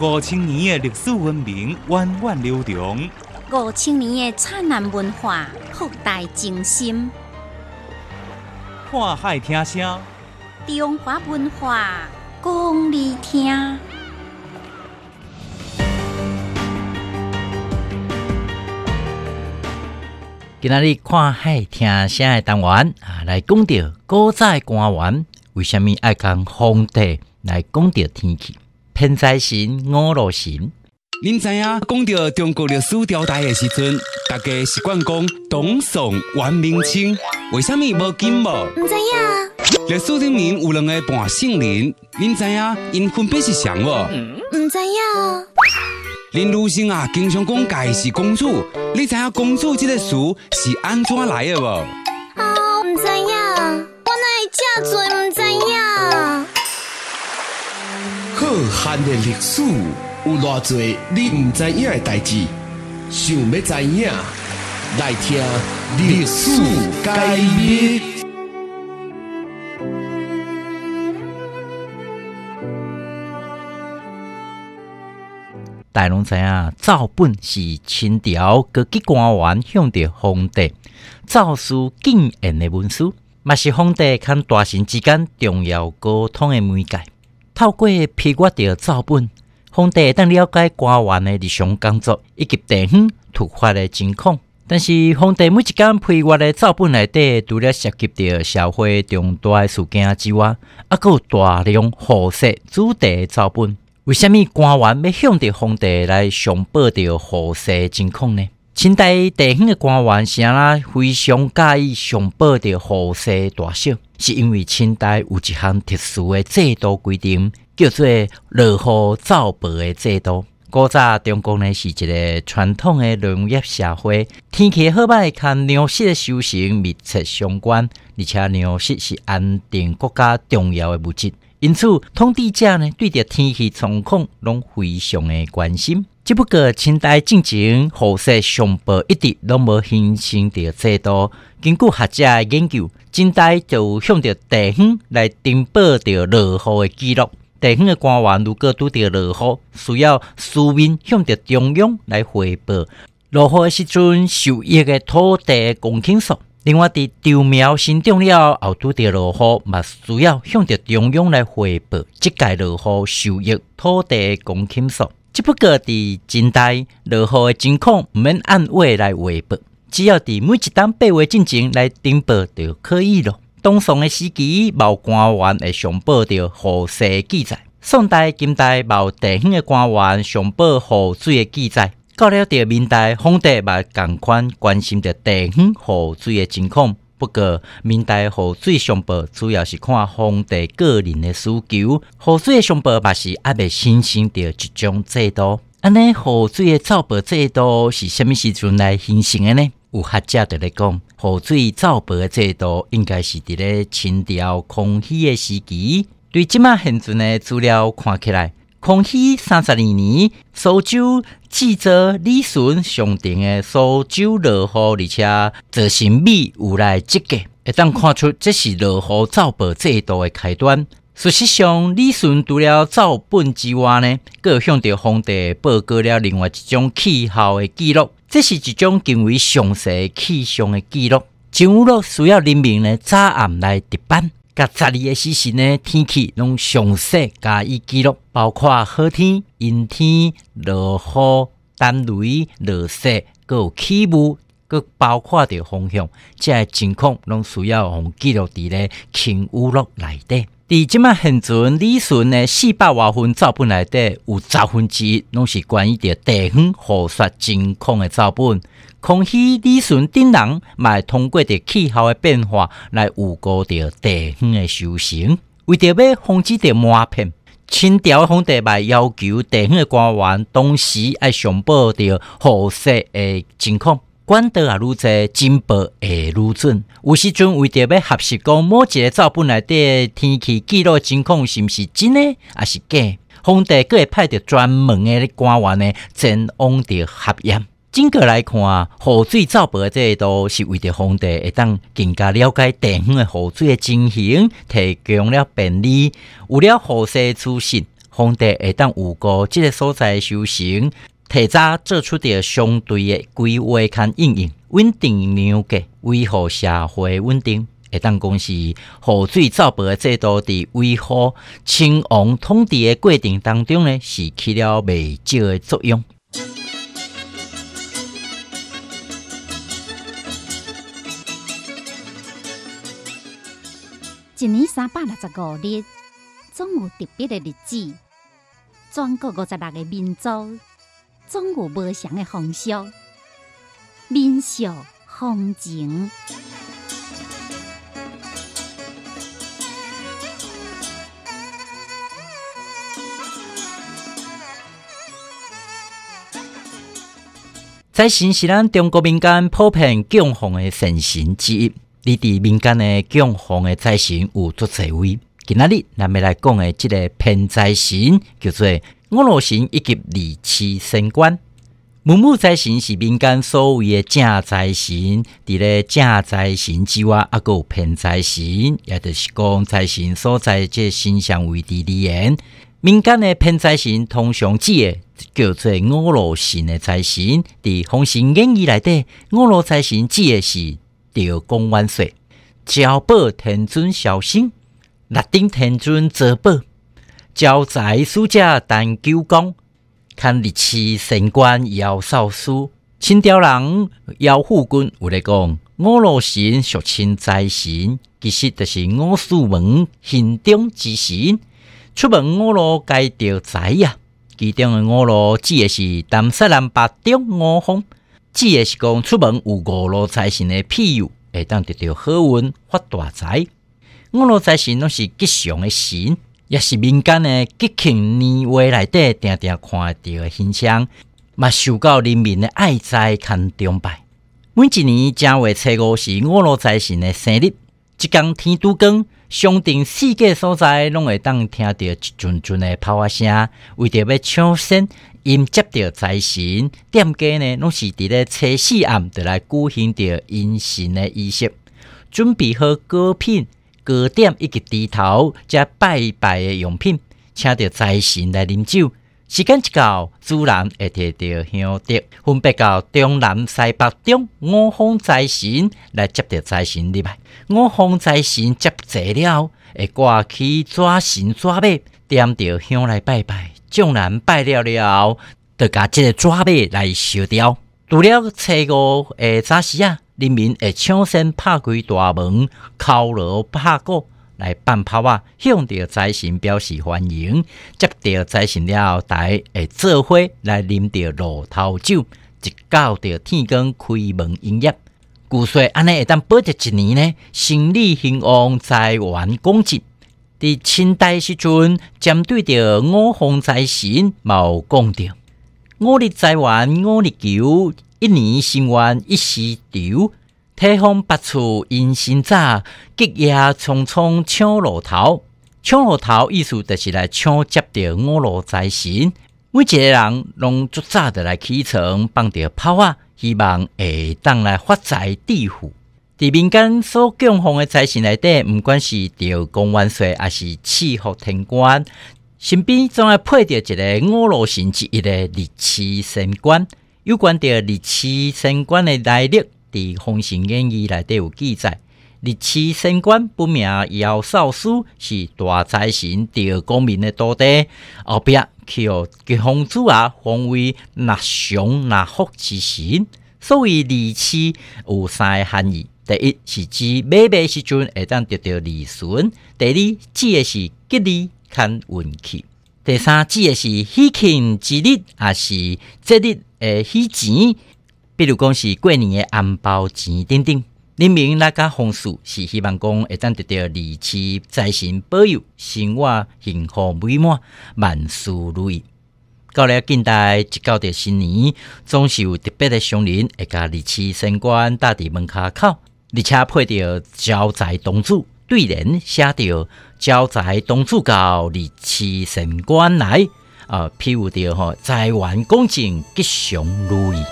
五千年的历史文明源远流长，五千年的灿烂文化博大精深，看海听声，中华文化讲你听。今仔日看海听声的单元啊，来讲到古早官员为什么爱讲皇帝来讲到天气？偏财神、五路神，您知影讲到中国历史朝代的时阵，大家习惯讲董宋、元、明、清，为什么无金无？唔知影，历史里面有两个半圣人，您知影因分别是谁无？唔知影，林如生啊，经常讲家是公主，你知影公主这个词是安怎来的无？浩瀚的历史有偌多你唔知影的代志，想要知影，来听历史解密。大拢知影，赵本是清朝各级官员向着皇帝诏书敬言的文书，嘛是皇帝跟大臣之间重要沟通的媒介。透过批阅着诏本，皇帝会当了解官员的日常工作以及地方突发的情况。但是，皇帝每一间批阅的诏本内底，除了涉及着社会重大的事件之外，还有大量护色主题的照本。为什么官员要向着皇帝来上报着护色情况呢？清代地方的官员是安那非常介意上报着护色大小，是因为清代有一项特殊的。制度规定，叫做落户造报的。制度。古早中国呢是一个传统的。农业社会，天气好歹跟粮食的。收成密切相关，而且粮食是安定国家重要的物质。因此，统治者呢对着天气状况拢非常的关心。只不过，清代进前护色上报一直拢无形成着制度。根据学者的研究，清代就向着地方来登报着落户的记录。地方的官员如果拄着落户，需要书面向着中央来汇报落户的时阵受益的土地公顷数。另外，伫稻苗生长了后，拄着落户，嘛需要向着中央来汇报即届落户收益土地公顷数。只不过伫近代落雨的情况，毋免按月来汇报，只要伫每一档八月进前来登报就可以了。东宋的时期，冇官员会上报着户势记载；宋代、近代冇地方的官员上报雨水的记载。到了着明代，皇帝嘛共款关心着地方雨水的情况。不过，明代河水上报主要是看皇帝个人的需求，河水的上报嘛是还未形成着一种制度。安尼，河水的造报制度是虾米时阵来形成的呢？有学者就来讲，河水造报的制度应该是伫咧清朝康熙的时期。对即马现存的资料看起来。康熙三十二年，苏州记者李顺上定的苏州落户，而且造成米有来积个，会当看出这是落户造报制度的开端。事实上，李顺除了造本之外呢，更向着皇帝报告了另外一种气候的记录，这是一种更为详细气象的记录。政务录需要人民呢早暗来值班。甲十二个时辰呢，天气拢详细加以记录，包括好天、阴天、落雨、单雷、落雪，各有起雾，各包括着风向，这些情况拢需要用记录伫咧轻雨录内底。伫即马现存李顺的四百外份照本内底，有十分之一拢是关于着地方雨雪情况的照本。康熙、李顺等人，嘛通过着气候的变化来预估着地方的收成。为着要防止着抹骗，清朝皇帝嘛要求地方的官员同时爱上报着雨雪的情况，管得也愈侪，进报会愈准。有时阵为着要核实讲某一个照本来底天气记录情况是毋是真的，还是假，皇帝佫会派着专门的官员呢前往着核验。整个来看，雨水造报的制度是为着皇帝会当更加了解地方的雨水的情形，提供了便利。有了雨势资讯，皇帝会当有过即个所在修行，提早做出着相对的规划跟应用，稳定量价，维护社会稳定。会当讲是河水造白的制度，伫维护清王统治的过程当中呢，是起了未少的作用。一年三百六十五日，总有特别的日子。全国五十六个民族，总有不同的风俗、民俗、风情。财神是咱中国民间普遍供奉的神神之一。你伫民间的供奉的财神有足侪位。今仔日咱要来讲的即个偏财神，叫做五路神以及二七神官。木木财神是民间所谓的正财神，伫咧正财神之外，还有偏财神，也就是讲财神所在即形象为地而言。民间的偏财神通常指的叫做五路神的财神，伫《封神演义》内底，五路财神指的是调公万岁、交保天尊小心、立顶天尊泽宝、交财使者陈九公、看日期神官姚少书、清朝人姚富军有咧讲五路神俗称财神，其实就是五术门行中之神。出门五路该着财呀，其中的五路指的是南西南北中五方，指的是讲出门有五路财神的庇佑，会当得到好运发大财。五路财神拢是吉祥的神，也是民间的吉庆年画内底定定看到的形象，嘛受到人民的爱戴跟崇拜。每一年正月初五是五路财神的生日，即天天都光。上定四界所在，拢会当听到一阵阵的炮啊声。为着要抢先迎接着财神，店家呢拢是伫咧初四暗就来举行着迎神的仪式，准备好果品、糕点以及猪头，加拜拜的用品，请着财神来饮酒。时间一到，自然会摕到香烛，分别到中南西北中五方财神来接着财神入来。五方财神接济了，会挂起纸神纸马，点着香来拜拜。众人拜了了，就甲这个纸马来烧掉。除了初五的早时啊，人民会抢先拍开大门，敲锣拍鼓。来办炮啊，向着财神表示欢迎，接着财神了，大家会做伙来啉着路头酒，直到着天光开门营业。据说安尼会当保着一年呢，生意兴旺，财源广进。伫清代时阵，针对着五方财神，有讲着五日财源五日求，一年兴旺一时潮。天风八处迎新早，吉夜匆匆抢路头。抢路头意思就是来抢接着五路财神。每一个人拢足早的来起床，放着炮啊，希望会当来发财致富。伫民间所供奉的财神内底，毋管是吊公万岁，还是赐福天官，身边总爱配着一个五路神之一的日期神官。有关着日期神官的来历。伫《封神演义》内底有记载，日期神官不名姚少书，是大财神赵公明的徒弟，后壁去互吉公主啊封为纳祥纳福之神。所谓日期有三个含义：第一是指买卖时阵会当得到利润；第二指的是吉利看运气；第三指的是喜庆之日，也是节日诶喜钱。比如讲是过年的红包钱等等，人民那家风俗是希望讲会当得到利气财神保佑，生活幸福美满，万事如意。到了近代，一到着新年，总是有特别的商人会甲利气神官搭伫门口口，而且配着招财童子，对联写着招财童子到利气神官来，啊，庇佑着吼财源广进，吉祥如意。